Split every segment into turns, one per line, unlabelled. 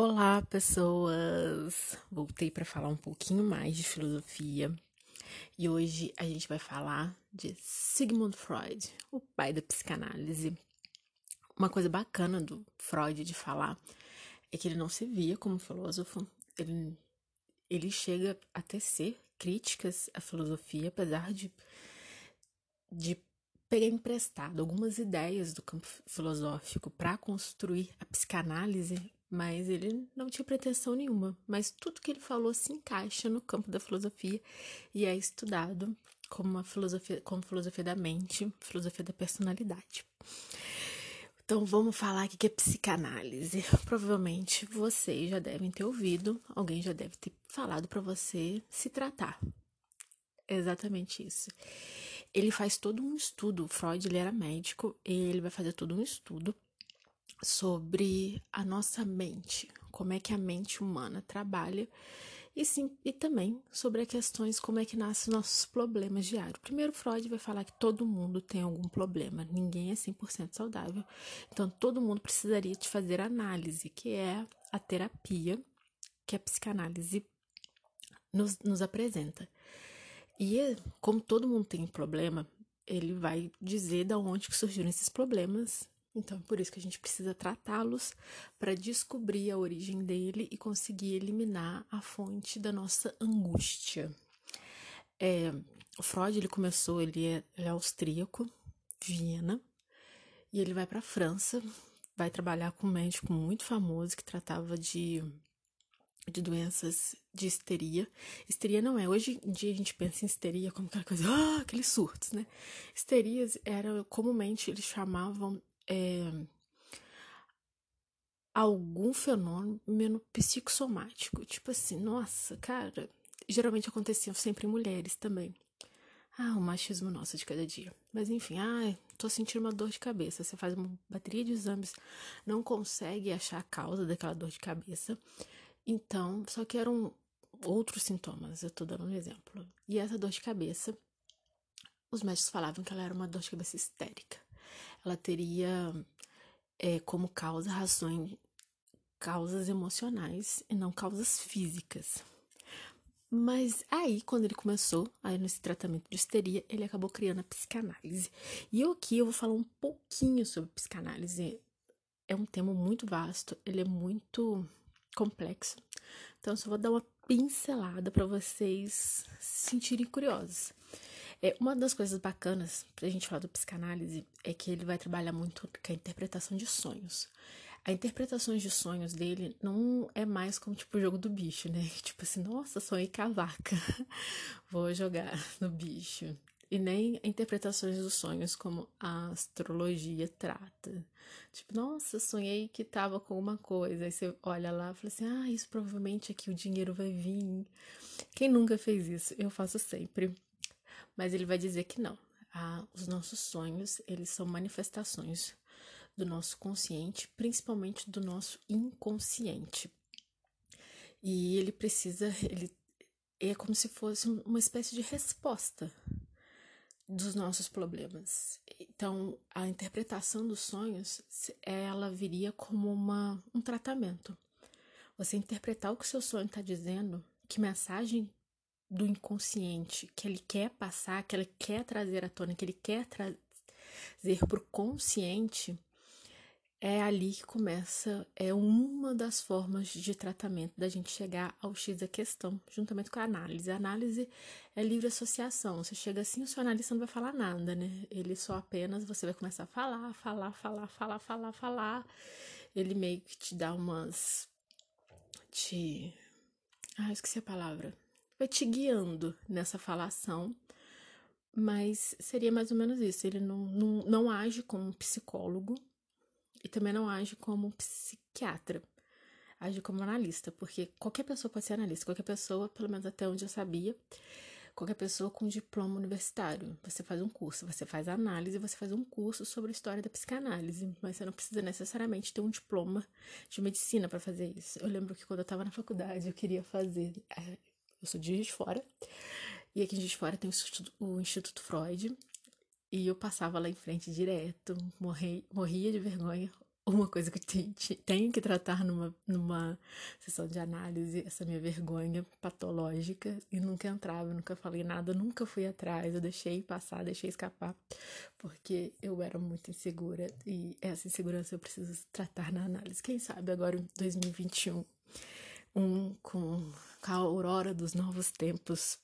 Olá, pessoas! Voltei para falar um pouquinho mais de filosofia e hoje a gente vai falar de Sigmund Freud, o pai da psicanálise. Uma coisa bacana do Freud de falar é que ele não se via como filósofo, ele, ele chega a tecer críticas à filosofia, apesar de, de pegar emprestado algumas ideias do campo filosófico para construir a psicanálise mas ele não tinha pretensão nenhuma. Mas tudo que ele falou se encaixa no campo da filosofia e é estudado como uma filosofia, como filosofia da mente, filosofia da personalidade. Então vamos falar aqui que é psicanálise. Provavelmente vocês já devem ter ouvido, alguém já deve ter falado para você se tratar. Exatamente isso. Ele faz todo um estudo, Freud ele era médico, e ele vai fazer todo um estudo sobre a nossa mente, como é que a mente humana trabalha e sim, e também sobre as questões como é que nascem nossos problemas diários. Primeiro, Freud vai falar que todo mundo tem algum problema, ninguém é 100% saudável, então todo mundo precisaria de fazer análise, que é a terapia que a psicanálise nos, nos apresenta. E como todo mundo tem problema, ele vai dizer da onde que surgiram esses problemas então, é por isso que a gente precisa tratá-los para descobrir a origem dele e conseguir eliminar a fonte da nossa angústia. É, o Freud ele começou, ele é, ele é austríaco, Viena, e ele vai para a França, vai trabalhar com um médico muito famoso que tratava de, de doenças de histeria. Histeria não é, hoje em dia a gente pensa em histeria como aquela coisa, ah, aqueles surtos, né? Histerias era comumente eles chamavam é, algum fenômeno psicossomático. Tipo assim, nossa, cara, geralmente acontecia sempre em mulheres também. Ah, o machismo nosso de cada dia. Mas enfim, ah, tô sentindo uma dor de cabeça. Você faz uma bateria de exames, não consegue achar a causa daquela dor de cabeça. Então, só que eram outros sintomas, eu tô dando um exemplo. E essa dor de cabeça, os médicos falavam que ela era uma dor de cabeça histérica ela teria é, como causa razões, causas emocionais e não causas físicas. Mas aí, quando ele começou aí nesse tratamento de histeria, ele acabou criando a psicanálise. E eu aqui eu vou falar um pouquinho sobre psicanálise. É um tema muito vasto, ele é muito complexo. Então, eu só vou dar uma pincelada para vocês se sentirem curiosos. É, uma das coisas bacanas pra gente falar do psicanálise é que ele vai trabalhar muito com a interpretação de sonhos. A interpretação de sonhos dele não é mais como tipo o jogo do bicho, né? Tipo assim, nossa, sonhei com a vaca, vou jogar no bicho. E nem interpretações dos sonhos como a astrologia trata. Tipo, nossa, sonhei que tava com uma coisa. Aí você olha lá e fala assim: ah, isso provavelmente aqui o dinheiro vai vir. Quem nunca fez isso? Eu faço sempre. Mas ele vai dizer que não. Ah, os nossos sonhos, eles são manifestações do nosso consciente, principalmente do nosso inconsciente. E ele precisa, ele é como se fosse uma espécie de resposta dos nossos problemas. Então, a interpretação dos sonhos, ela viria como uma, um tratamento. Você interpretar o que o seu sonho está dizendo, que mensagem do inconsciente que ele quer passar, que ele quer trazer à tona, que ele quer trazer para o consciente, é ali que começa, é uma das formas de tratamento da gente chegar ao X da questão, juntamente com a análise. A análise é livre associação. Você chega assim, o seu analista não vai falar nada, né? Ele só apenas, você vai começar a falar, falar, falar, falar, falar, falar. Ele meio que te dá umas. Te. Ah, eu esqueci a palavra vai te guiando nessa falação, mas seria mais ou menos isso. Ele não, não, não age como um psicólogo e também não age como um psiquiatra. Age como analista, porque qualquer pessoa pode ser analista, qualquer pessoa, pelo menos até onde eu sabia, qualquer pessoa com diploma universitário. Você faz um curso, você faz análise, você faz um curso sobre a história da psicanálise, mas você não precisa necessariamente ter um diploma de medicina para fazer isso. Eu lembro que quando eu estava na faculdade, eu queria fazer, é, eu sou de Juiz Fora. E aqui em Juiz Fora tem o Instituto, Freud. E eu passava lá em frente direto, morri, morria de vergonha, uma coisa que eu tenho que tratar numa, numa sessão de análise, essa minha vergonha patológica, e nunca entrava, nunca falei nada, nunca fui atrás, eu deixei passar, deixei escapar, porque eu era muito insegura, e essa insegurança eu preciso tratar na análise. Quem sabe agora em 2021, um, com, a aurora dos novos tempos,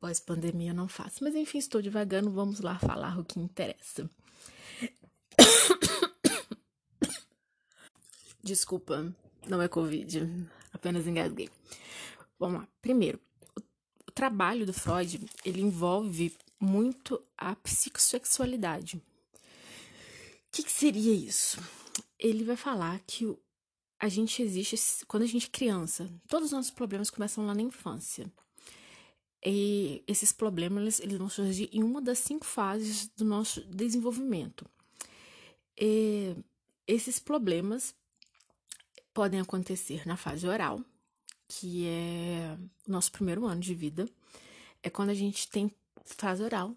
pós-pandemia, não faço. Mas enfim, estou devagando, vamos lá falar o que interessa. Desculpa, não é Covid, apenas engasguei. Vamos lá. Primeiro, o trabalho do Freud, ele envolve muito a psicossexualidade. O que, que seria isso? Ele vai falar que a gente existe quando a gente é criança. Todos os nossos problemas começam lá na infância. E esses problemas eles vão surgir em uma das cinco fases do nosso desenvolvimento. E esses problemas podem acontecer na fase oral, que é o nosso primeiro ano de vida. É quando a gente tem fase oral,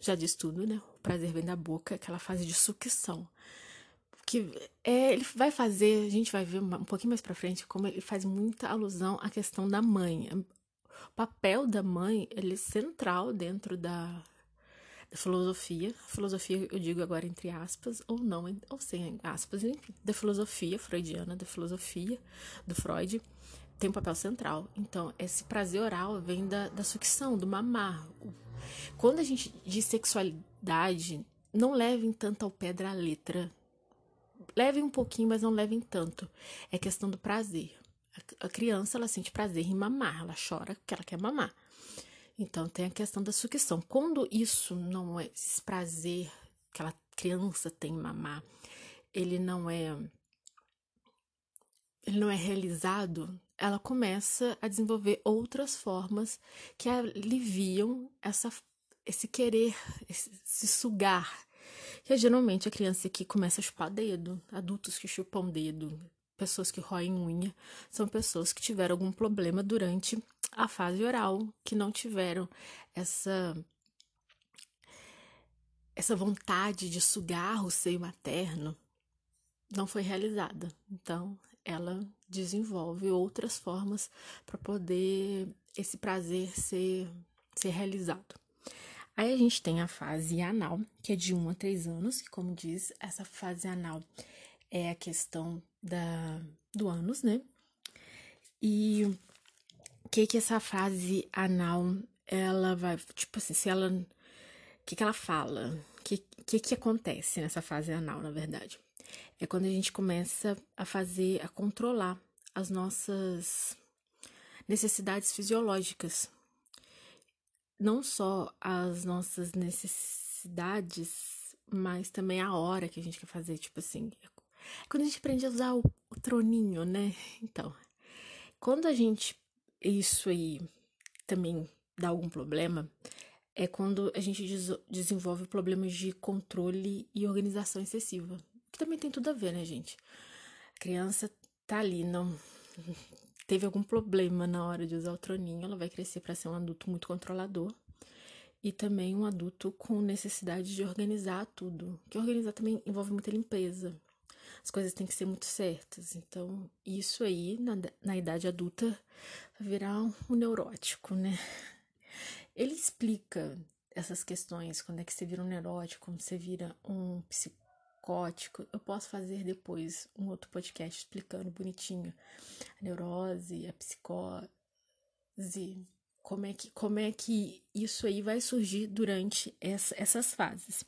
já diz tudo, né? O prazer vem da boca, aquela fase de sucção. Que é, ele vai fazer, a gente vai ver um pouquinho mais pra frente, como ele faz muita alusão à questão da mãe. O papel da mãe, ele é central dentro da, da filosofia, filosofia eu digo agora entre aspas, ou não, ou sem aspas, enfim, da filosofia freudiana, da filosofia do Freud, tem um papel central. Então, esse prazer oral vem da, da sucção, do mamar. Quando a gente diz sexualidade, não levem tanto ao pé da letra. Levem um pouquinho, mas não levem tanto. É questão do prazer. A criança, ela sente prazer em mamar, ela chora porque ela quer mamar. Então tem a questão da sucção. Quando isso não é esse prazer que aquela criança tem em mamar, ele não é ele não é realizado, ela começa a desenvolver outras formas que aliviam essa esse querer, esse, esse sugar. Que é geralmente a criança que começa a chupar dedo, adultos que chupam dedo, pessoas que roem unha, são pessoas que tiveram algum problema durante a fase oral, que não tiveram essa essa vontade de sugar o seio materno não foi realizada. Então, ela desenvolve outras formas para poder esse prazer ser, ser realizado. Aí a gente tem a fase anal, que é de 1 a 3 anos, que como diz, essa fase anal é a questão da, do ânus, né? E o que que essa fase anal, ela vai, tipo assim, se ela, o que que ela fala? O que, que que acontece nessa fase anal, na verdade? É quando a gente começa a fazer, a controlar as nossas necessidades fisiológicas. Não só as nossas necessidades, mas também a hora que a gente quer fazer, tipo assim, quando a gente aprende a usar o, o troninho, né? Então, quando a gente. Isso aí também dá algum problema, é quando a gente des desenvolve problemas de controle e organização excessiva. Que também tem tudo a ver, né, gente? A criança tá ali, não teve algum problema na hora de usar o troninho, ela vai crescer para ser um adulto muito controlador e também um adulto com necessidade de organizar tudo. Que organizar também envolve muita limpeza, as coisas têm que ser muito certas. Então, isso aí, na, na idade adulta, vai virar um, um neurótico, né? Ele explica essas questões, quando é que você vira um neurótico, quando você vira um psicótico. Eu posso fazer depois um outro podcast explicando bonitinho a neurose, a psicose, como é que, como é que isso aí vai surgir durante essa, essas fases.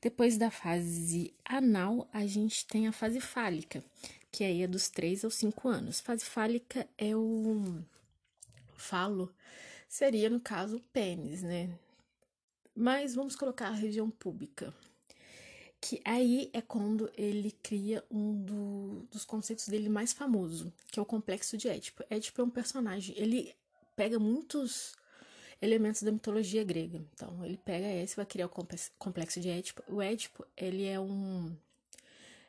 Depois da fase anal, a gente tem a fase fálica, que aí é dos 3 aos 5 anos. Fase fálica é o falo, seria no caso o pênis, né? Mas vamos colocar a região pública. Que aí é quando ele cria um do, dos conceitos dele mais famoso, que é o complexo de Édipo. Édipo é um personagem, ele pega muitos elementos da mitologia grega. Então, ele pega esse e vai criar o complexo de Édipo. O Édipo, ele é um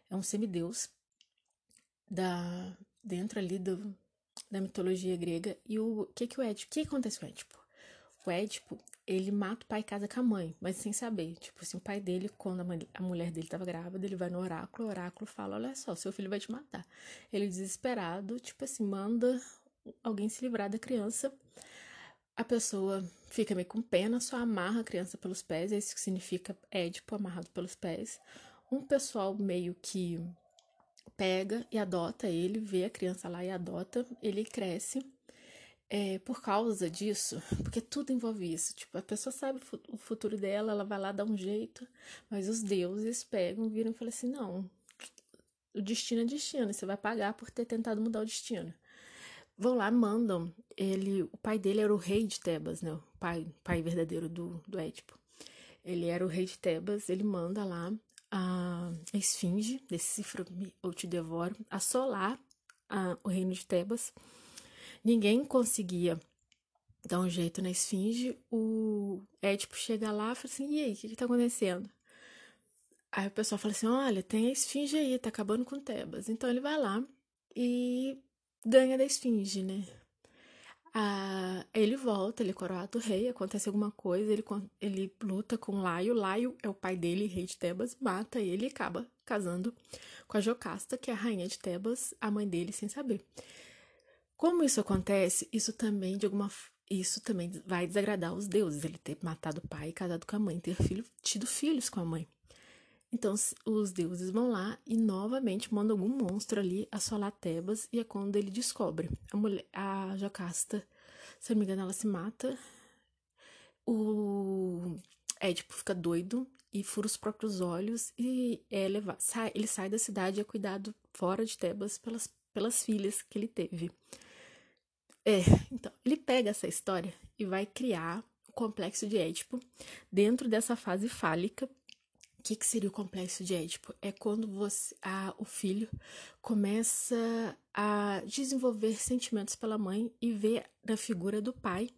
é um semideus da dentro ali do, da mitologia grega. E o que que o Édipo, o que acontece com o Édipo? O Édipo, ele mata o pai e casa com a mãe, mas sem saber. Tipo assim, o pai dele, quando a, mãe, a mulher dele tava grávida, ele vai no oráculo, o oráculo fala: Olha só, seu filho vai te matar. Ele, desesperado, tipo assim, manda alguém se livrar da criança. A pessoa fica meio com pena, só amarra a criança pelos pés, isso significa Édipo amarrado pelos pés. Um pessoal meio que pega e adota ele, vê a criança lá e adota, ele cresce é, por causa disso, porque tudo envolve isso. Tipo, a pessoa sabe o futuro dela, ela vai lá dar um jeito, mas os deuses pegam, viram e falam assim: não, o destino é destino, você vai pagar por ter tentado mudar o destino. Vão lá, mandam. Ele, o pai dele era o rei de Tebas, né? O pai, pai verdadeiro do, do Édipo. Ele era o rei de Tebas, ele manda lá a, esfinge, decifra-me ou te devoro, assolar a, o reino de Tebas Ninguém conseguia dar um jeito na esfinge. O Édipo chega lá e fala assim: e aí, o que, que tá acontecendo? Aí o pessoal fala assim: olha, tem a esfinge aí, tá acabando com Tebas. Então ele vai lá e ganha da esfinge, né? Ah, ele volta, ele é coroado rei, acontece alguma coisa, ele, ele luta com Laio. Laio é o pai dele, rei de Tebas, mata ele e acaba casando com a Jocasta, que é a rainha de Tebas, a mãe dele, sem saber. Como isso acontece, isso também de alguma isso também vai desagradar os deuses, ele ter matado o pai casado com a mãe, ter filho, tido filhos com a mãe. Então os deuses vão lá e novamente mandam algum monstro ali assolar Tebas e é quando ele descobre. A mulher, a Jocasta, se não me engano, ela se mata. O Édipo fica doido e fura os próprios olhos e é levado, sai, ele sai da cidade e é cuidado fora de Tebas pelas, pelas filhas que ele teve. É, então, ele pega essa história e vai criar o complexo de Édipo dentro dessa fase fálica. O que, que seria o complexo de Édipo? É quando você, a, o filho começa a desenvolver sentimentos pela mãe e vê na figura do pai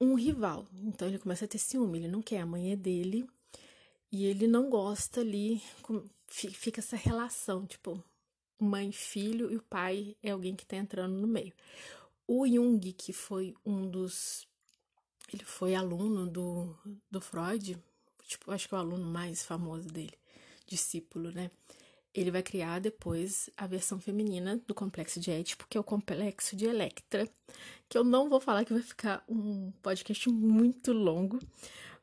um rival. Então ele começa a ter ciúme, ele não quer, a mãe é dele e ele não gosta ali, fica essa relação, tipo, mãe, filho e o pai é alguém que tá entrando no meio. O Jung, que foi um dos. Ele foi aluno do, do Freud, tipo, acho que é o aluno mais famoso dele, discípulo, né? Ele vai criar depois a versão feminina do complexo de Édipo, que é o complexo de Electra, que eu não vou falar que vai ficar um podcast muito longo,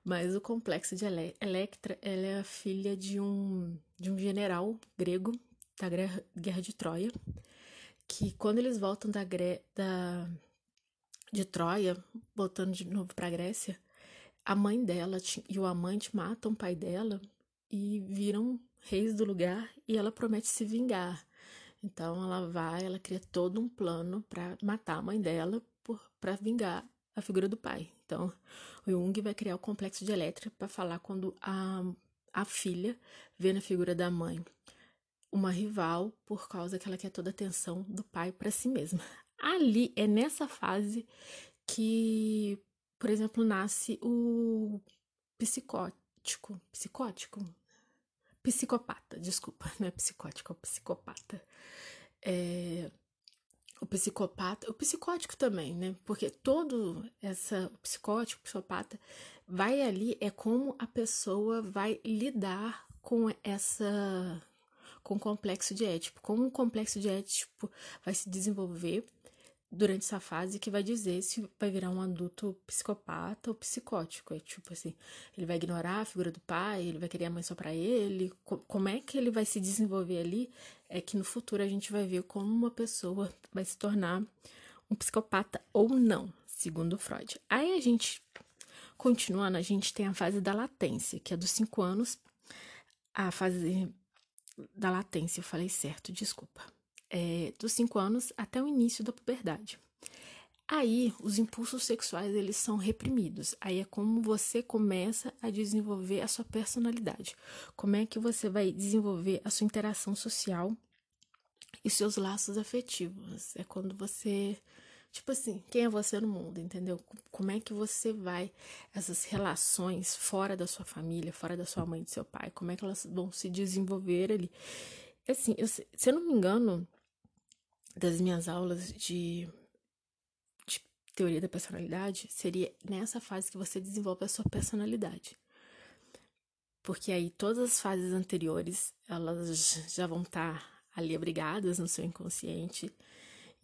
mas o complexo de Ele Electra, ela é a filha de um, de um general grego da Guerra de Troia, que quando eles voltam da, da de Troia, voltando de novo para Grécia, a mãe dela e o amante matam o pai dela e viram reis do lugar e ela promete se vingar. Então ela vai, ela cria todo um plano para matar a mãe dela para vingar a figura do pai. Então o Jung vai criar o complexo de Elétrica para falar quando a, a filha vê na figura da mãe uma rival por causa que ela quer toda a atenção do pai para si mesma. Ali é nessa fase que, por exemplo, nasce o psicótico, psicótico, psicopata, desculpa, não é psicótico, é psicopata. É, o psicopata, o psicótico também, né? Porque todo essa o psicótico, o psicopata vai ali é como a pessoa vai lidar com essa com o complexo de Édipo. Como o complexo de Édipo vai se desenvolver durante essa fase que vai dizer se vai virar um adulto psicopata ou psicótico. É tipo assim, ele vai ignorar a figura do pai, ele vai querer a mãe só para ele. Como é que ele vai se desenvolver ali? É que no futuro a gente vai ver como uma pessoa vai se tornar um psicopata ou não, segundo Freud. Aí a gente, continuando, a gente tem a fase da latência, que é dos 5 anos, a fase da latência, eu falei certo, desculpa. É, dos 5 anos até o início da puberdade. Aí, os impulsos sexuais eles são reprimidos. Aí é como você começa a desenvolver a sua personalidade. Como é que você vai desenvolver a sua interação social e seus laços afetivos. É quando você Tipo assim, quem é você no mundo, entendeu? Como é que você vai, essas relações fora da sua família, fora da sua mãe do seu pai, como é que elas vão se desenvolver ali? Assim, eu, se eu não me engano, das minhas aulas de, de teoria da personalidade, seria nessa fase que você desenvolve a sua personalidade. Porque aí todas as fases anteriores, elas já vão estar tá ali abrigadas no seu inconsciente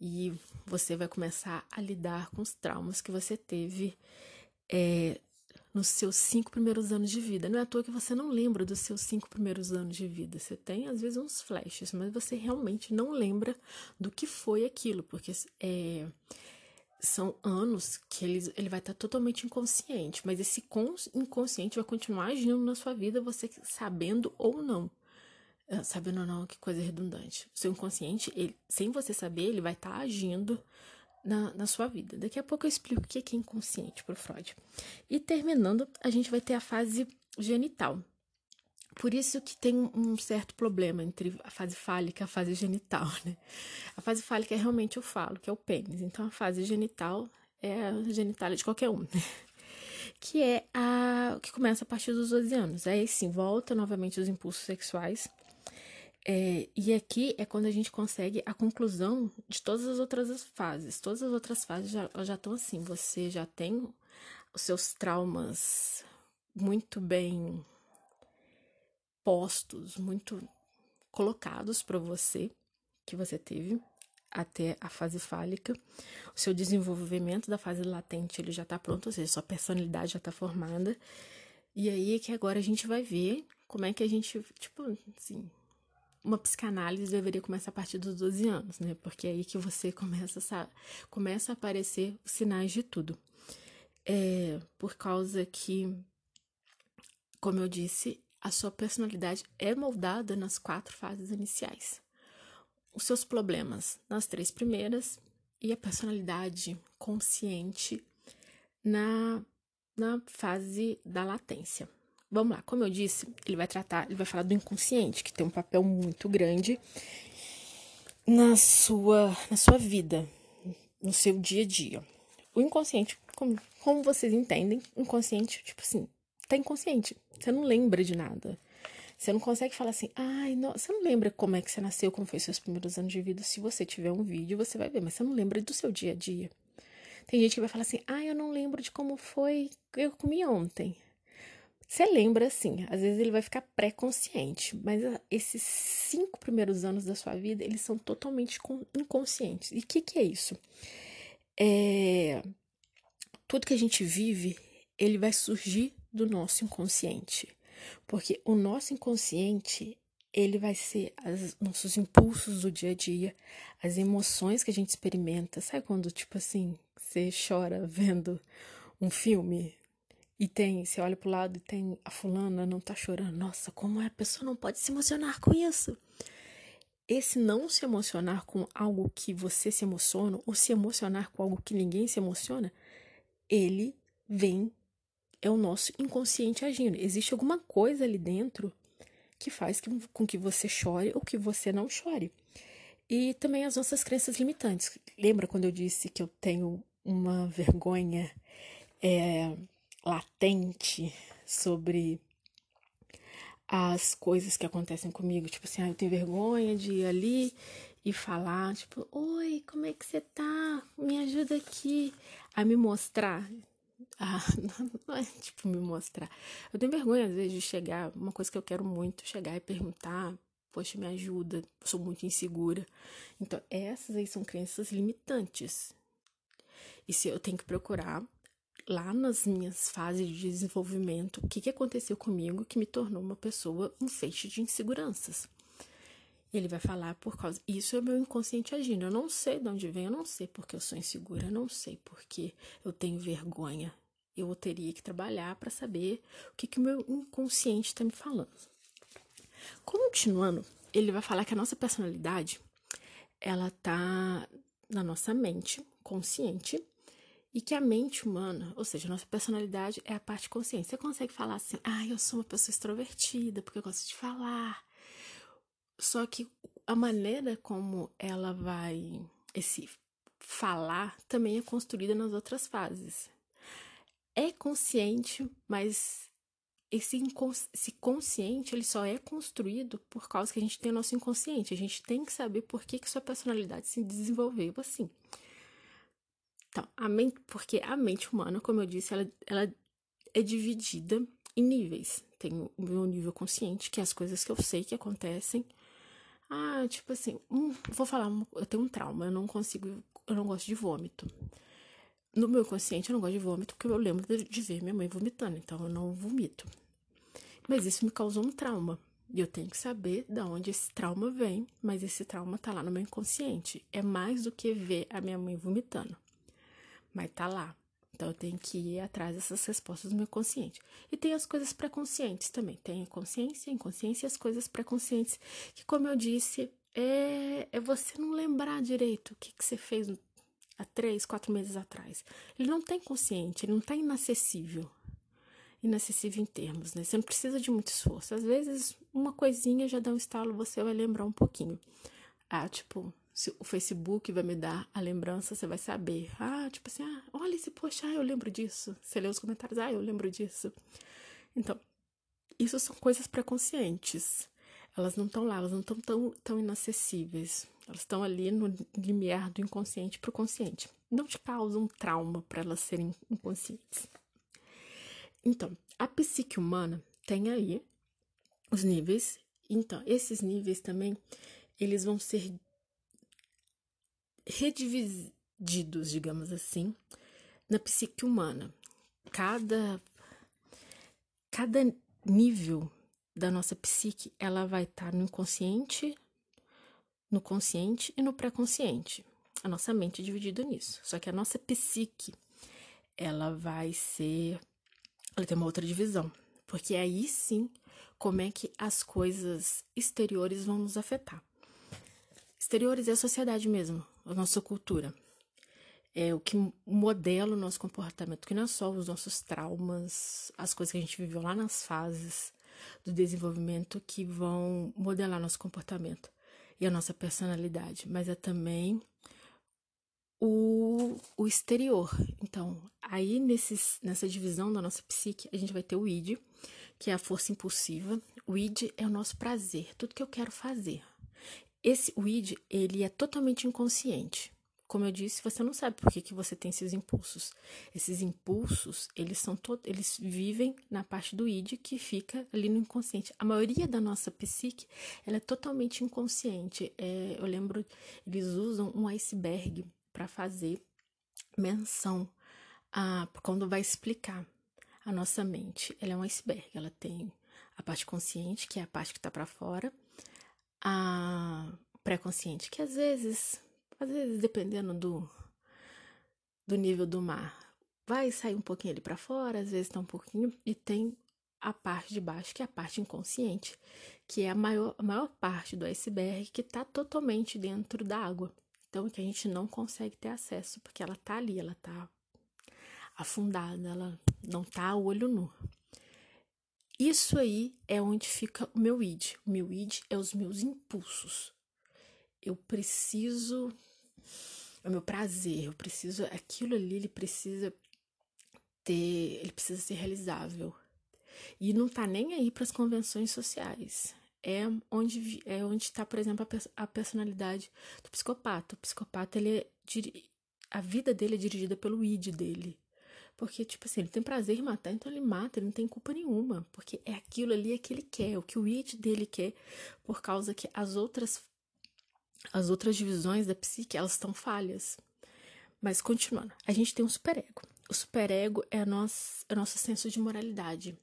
e você vai começar a lidar com os traumas que você teve é, nos seus cinco primeiros anos de vida. Não é à toa que você não lembra dos seus cinco primeiros anos de vida. Você tem, às vezes, uns flashes, mas você realmente não lembra do que foi aquilo, porque é, são anos que ele, ele vai estar totalmente inconsciente, mas esse inconsciente vai continuar agindo na sua vida, você sabendo ou não. Ah, sabendo ou não, que coisa redundante. O seu inconsciente, ele, sem você saber, ele vai estar agindo na, na sua vida. Daqui a pouco eu explico o que é inconsciente para Freud. E terminando, a gente vai ter a fase genital. Por isso que tem um certo problema entre a fase fálica e a fase genital, né? A fase fálica é realmente o falo, que é o pênis. Então a fase genital é a genitália de qualquer um? Que é a que começa a partir dos 12 anos. Aí sim, volta novamente os impulsos sexuais. É, e aqui é quando a gente consegue a conclusão de todas as outras fases. Todas as outras fases já, já estão assim. Você já tem os seus traumas muito bem postos, muito colocados para você, que você teve até a fase fálica. O seu desenvolvimento da fase latente ele já está pronto, ou seja, sua personalidade já está formada. E aí é que agora a gente vai ver como é que a gente, tipo, assim, uma psicanálise deveria começar a partir dos 12 anos, né? Porque é aí que você começa a, começa a aparecer os sinais de tudo. É, por causa que, como eu disse, a sua personalidade é moldada nas quatro fases iniciais. Os seus problemas nas três primeiras e a personalidade consciente na, na fase da latência. Vamos lá, como eu disse, ele vai tratar, ele vai falar do inconsciente, que tem um papel muito grande na sua, na sua vida, no seu dia a dia. O inconsciente, como, como vocês entendem, inconsciente, tipo assim, tá inconsciente. Você não lembra de nada. Você não consegue falar assim, ai, não, você não lembra como é que você nasceu, como foi seus primeiros anos de vida. Se você tiver um vídeo, você vai ver, mas você não lembra do seu dia a dia. Tem gente que vai falar assim, ai, eu não lembro de como foi eu comi ontem. Você lembra assim, às vezes ele vai ficar pré-consciente, mas esses cinco primeiros anos da sua vida, eles são totalmente inconscientes. E o que, que é isso? É... Tudo que a gente vive, ele vai surgir do nosso inconsciente. Porque o nosso inconsciente, ele vai ser os nossos impulsos do dia a dia, as emoções que a gente experimenta. Sabe quando, tipo assim, você chora vendo um filme? E tem, você olha pro lado e tem a fulana não tá chorando. Nossa, como é? A pessoa não pode se emocionar com isso. Esse não se emocionar com algo que você se emociona, ou se emocionar com algo que ninguém se emociona, ele vem, é o nosso inconsciente agindo. Existe alguma coisa ali dentro que faz com que você chore ou que você não chore. E também as nossas crenças limitantes. Lembra quando eu disse que eu tenho uma vergonha é, latente sobre as coisas que acontecem comigo. Tipo assim, ah, eu tenho vergonha de ir ali e falar, tipo, oi, como é que você tá? Me ajuda aqui a me mostrar. Ah, não é tipo me mostrar. Eu tenho vergonha, às vezes, de chegar, uma coisa que eu quero muito, chegar e perguntar, poxa, me ajuda, sou muito insegura. Então, essas aí são crenças limitantes. E se eu tenho que procurar lá nas minhas fases de desenvolvimento, o que, que aconteceu comigo que me tornou uma pessoa um feixe de inseguranças. Ele vai falar por causa. Isso é meu inconsciente agindo. Eu não sei de onde vem, eu não sei porque eu sou insegura, eu não sei porque eu tenho vergonha. Eu teria que trabalhar para saber o que, o meu inconsciente está me falando. Continuando, ele vai falar que a nossa personalidade ela tá na nossa mente consciente e que a mente humana, ou seja, a nossa personalidade é a parte consciente. Você consegue falar assim, ah, eu sou uma pessoa extrovertida porque eu gosto de falar. Só que a maneira como esse vai, esse falar, também é construída nas outras fases. É consciente, mas esse, esse consciente ele só é construído por causa que a gente tem o nosso inconsciente. A gente tem que saber por que, que sua personalidade se desenvolveu assim. Então, a mente, porque a mente humana, como eu disse, ela, ela é dividida em níveis. Tem o meu nível consciente, que é as coisas que eu sei que acontecem. Ah, tipo assim, hum, vou falar, eu tenho um trauma, eu não consigo, eu não gosto de vômito. No meu consciente, eu não gosto de vômito porque eu lembro de ver minha mãe vomitando, então eu não vomito. Mas isso me causou um trauma. E eu tenho que saber de onde esse trauma vem, mas esse trauma tá lá no meu inconsciente. É mais do que ver a minha mãe vomitando. Mas tá lá. Então eu tenho que ir atrás dessas respostas do meu consciente. E tem as coisas pré-conscientes também. Tem a consciência, inconsciência e as coisas pré-conscientes. Que, como eu disse, é, é você não lembrar direito o que, que você fez há três, quatro meses atrás. Ele não tem consciente, ele não tá inacessível inacessível em termos, né? Você não precisa de muito esforço. Às vezes, uma coisinha já dá um estalo, você vai lembrar um pouquinho. Ah, tipo, se o Facebook vai me dar a lembrança, você vai saber. Ah, tipo assim, ah, olha esse post, ah, eu lembro disso. Você lê os comentários, ah, eu lembro disso. Então, isso são coisas pré-conscientes. Elas não estão lá, elas não estão tão, tão inacessíveis. Elas estão ali no limiar do inconsciente para o consciente. Não te causam trauma para elas serem inconscientes. Então, a psique humana tem aí os níveis. Então, esses níveis também, eles vão ser redivididos, digamos assim, na psique humana. Cada cada nível da nossa psique, ela vai estar no inconsciente, no consciente e no pré-consciente. A nossa mente é dividida nisso. Só que a nossa psique, ela vai ser ela tem uma outra divisão, porque aí sim, como é que as coisas exteriores vão nos afetar. Exteriores é a sociedade mesmo, a nossa cultura. É o que modela o nosso comportamento, que não é só os nossos traumas, as coisas que a gente viveu lá nas fases do desenvolvimento que vão modelar nosso comportamento e a nossa personalidade, mas é também o, o exterior. Então, aí nesses, nessa divisão da nossa psique, a gente vai ter o id, que é a força impulsiva. O id é o nosso prazer, tudo que eu quero fazer. Esse o id, ele é totalmente inconsciente. Como eu disse, você não sabe por que, que você tem esses impulsos. Esses impulsos, eles são eles vivem na parte do id que fica ali no inconsciente. A maioria da nossa psique, ela é totalmente inconsciente. É, eu lembro, eles usam um iceberg para fazer menção a quando vai explicar a nossa mente. Ela é um iceberg, ela tem a parte consciente, que é a parte que está para fora, a pré-consciente, que às vezes, às vezes dependendo do do nível do mar, vai sair um pouquinho ali para fora, às vezes está um pouquinho e tem a parte de baixo, que é a parte inconsciente, que é a maior, a maior parte do iceberg que está totalmente dentro da água. Então, que a gente não consegue ter acesso, porque ela tá ali, ela tá afundada, ela não tá a olho nu. Isso aí é onde fica o meu id. O meu id é os meus impulsos. Eu preciso é o meu prazer, eu preciso aquilo ali, ele precisa ter, ele precisa ser realizável. E não tá nem aí para as convenções sociais é onde é onde está, por exemplo, a, a, personalidade do psicopata. O psicopata ele é, a vida dele é dirigida pelo id dele. Porque, tipo assim, ele tem prazer em matar, então ele mata, ele não tem culpa nenhuma. Porque é aquilo ali que ele quer, o que o id dele quer, por causa que as outras as outras divisões da psique, elas estão falhas. Mas continuando, a gente tem um superego. O superego é, nosso, é o nosso senso de moralidade.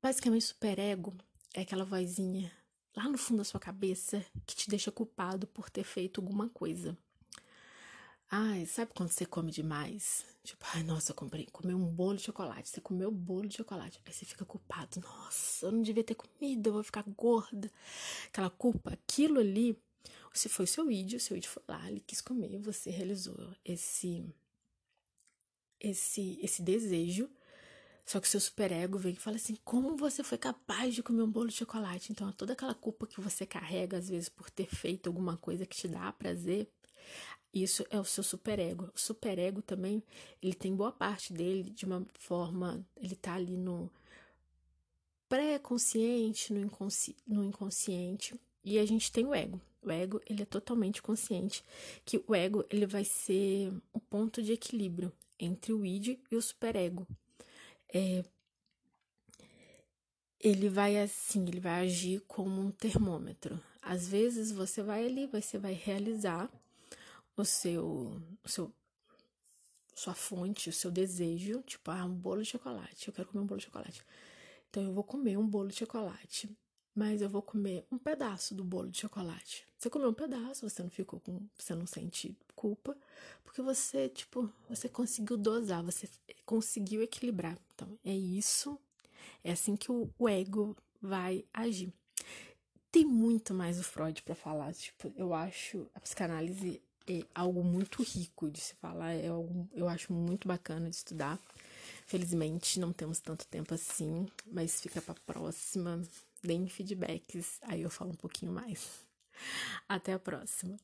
Basicamente, o superego é aquela vozinha lá no fundo da sua cabeça que te deixa culpado por ter feito alguma coisa. Ai, sabe quando você come demais? Tipo, ai, nossa, eu comprei, comi um bolo de chocolate. Você comeu bolo de chocolate. Aí você fica culpado. Nossa, eu não devia ter comido, eu vou ficar gorda. Aquela culpa, aquilo ali, se foi o seu vídeo, o seu vídeo foi lá, ele quis comer, você realizou esse esse esse desejo só que seu superego vem e fala assim: como você foi capaz de comer um bolo de chocolate? Então, toda aquela culpa que você carrega, às vezes, por ter feito alguma coisa que te dá prazer, isso é o seu superego. O superego também, ele tem boa parte dele de uma forma, ele tá ali no pré-consciente, no, inconsci no inconsciente, E a gente tem o ego. O ego, ele é totalmente consciente que o ego, ele vai ser o ponto de equilíbrio entre o id e o superego. É, ele vai assim, ele vai agir como um termômetro. Às vezes você vai ali, você vai realizar o seu, o seu sua fonte, o seu desejo, tipo, ah, um bolo de chocolate, eu quero comer um bolo de chocolate. Então eu vou comer um bolo de chocolate, mas eu vou comer um pedaço do bolo de chocolate. Você comeu um pedaço, você não ficou com, você não sente culpa, porque você, tipo, você conseguiu dosar, você conseguiu equilibrar. Então é isso, é assim que o, o ego vai agir. Tem muito mais o Freud para falar, tipo, eu acho a psicanálise é algo muito rico de se falar, é algo, eu acho muito bacana de estudar. Felizmente não temos tanto tempo assim, mas fica para próxima. Deem feedbacks, aí eu falo um pouquinho mais. Até a próxima.